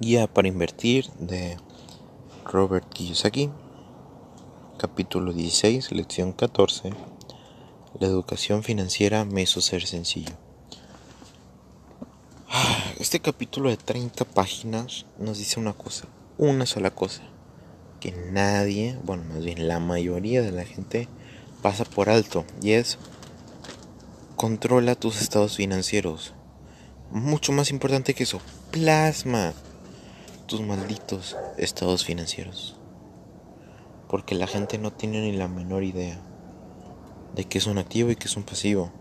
Guía para invertir de Robert Kiyosaki. Capítulo 16, lección 14. La educación financiera me hizo ser sencillo. Este capítulo de 30 páginas nos dice una cosa, una sola cosa, que nadie, bueno, más bien la mayoría de la gente pasa por alto, y es controla tus estados financieros. Mucho más importante que eso, plasma tus malditos estados financieros. Porque la gente no tiene ni la menor idea de que es un activo y que es un pasivo,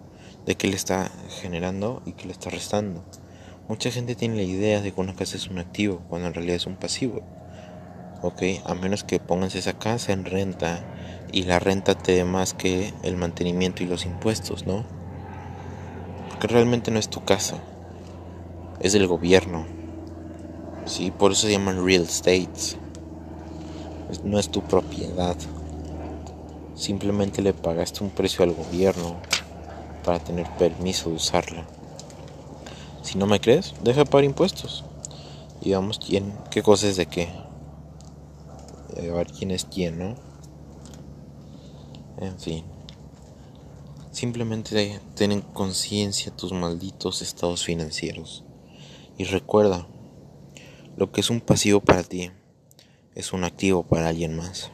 de que le está generando y que le está restando. Mucha gente tiene la idea de que una casa es un activo cuando en realidad es un pasivo. Ok, a menos que pongas esa casa en renta y la renta te dé más que el mantenimiento y los impuestos, ¿no? Porque realmente no es tu casa, es del gobierno. Sí, por eso se llaman real estates. No es tu propiedad. Simplemente le pagaste un precio al gobierno para tener permiso de usarla. Si no me crees, deja pagar impuestos. Y vamos quién, qué cosa es de qué. A ver quién es quién, ¿no? En fin. Simplemente ten en conciencia tus malditos estados financieros. Y recuerda, lo que es un pasivo para ti es un activo para alguien más.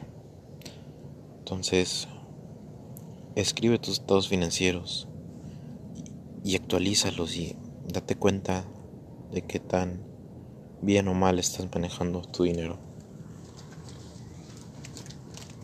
Entonces, escribe tus estados financieros y actualízalos y date cuenta de qué tan bien o mal estás manejando tu dinero.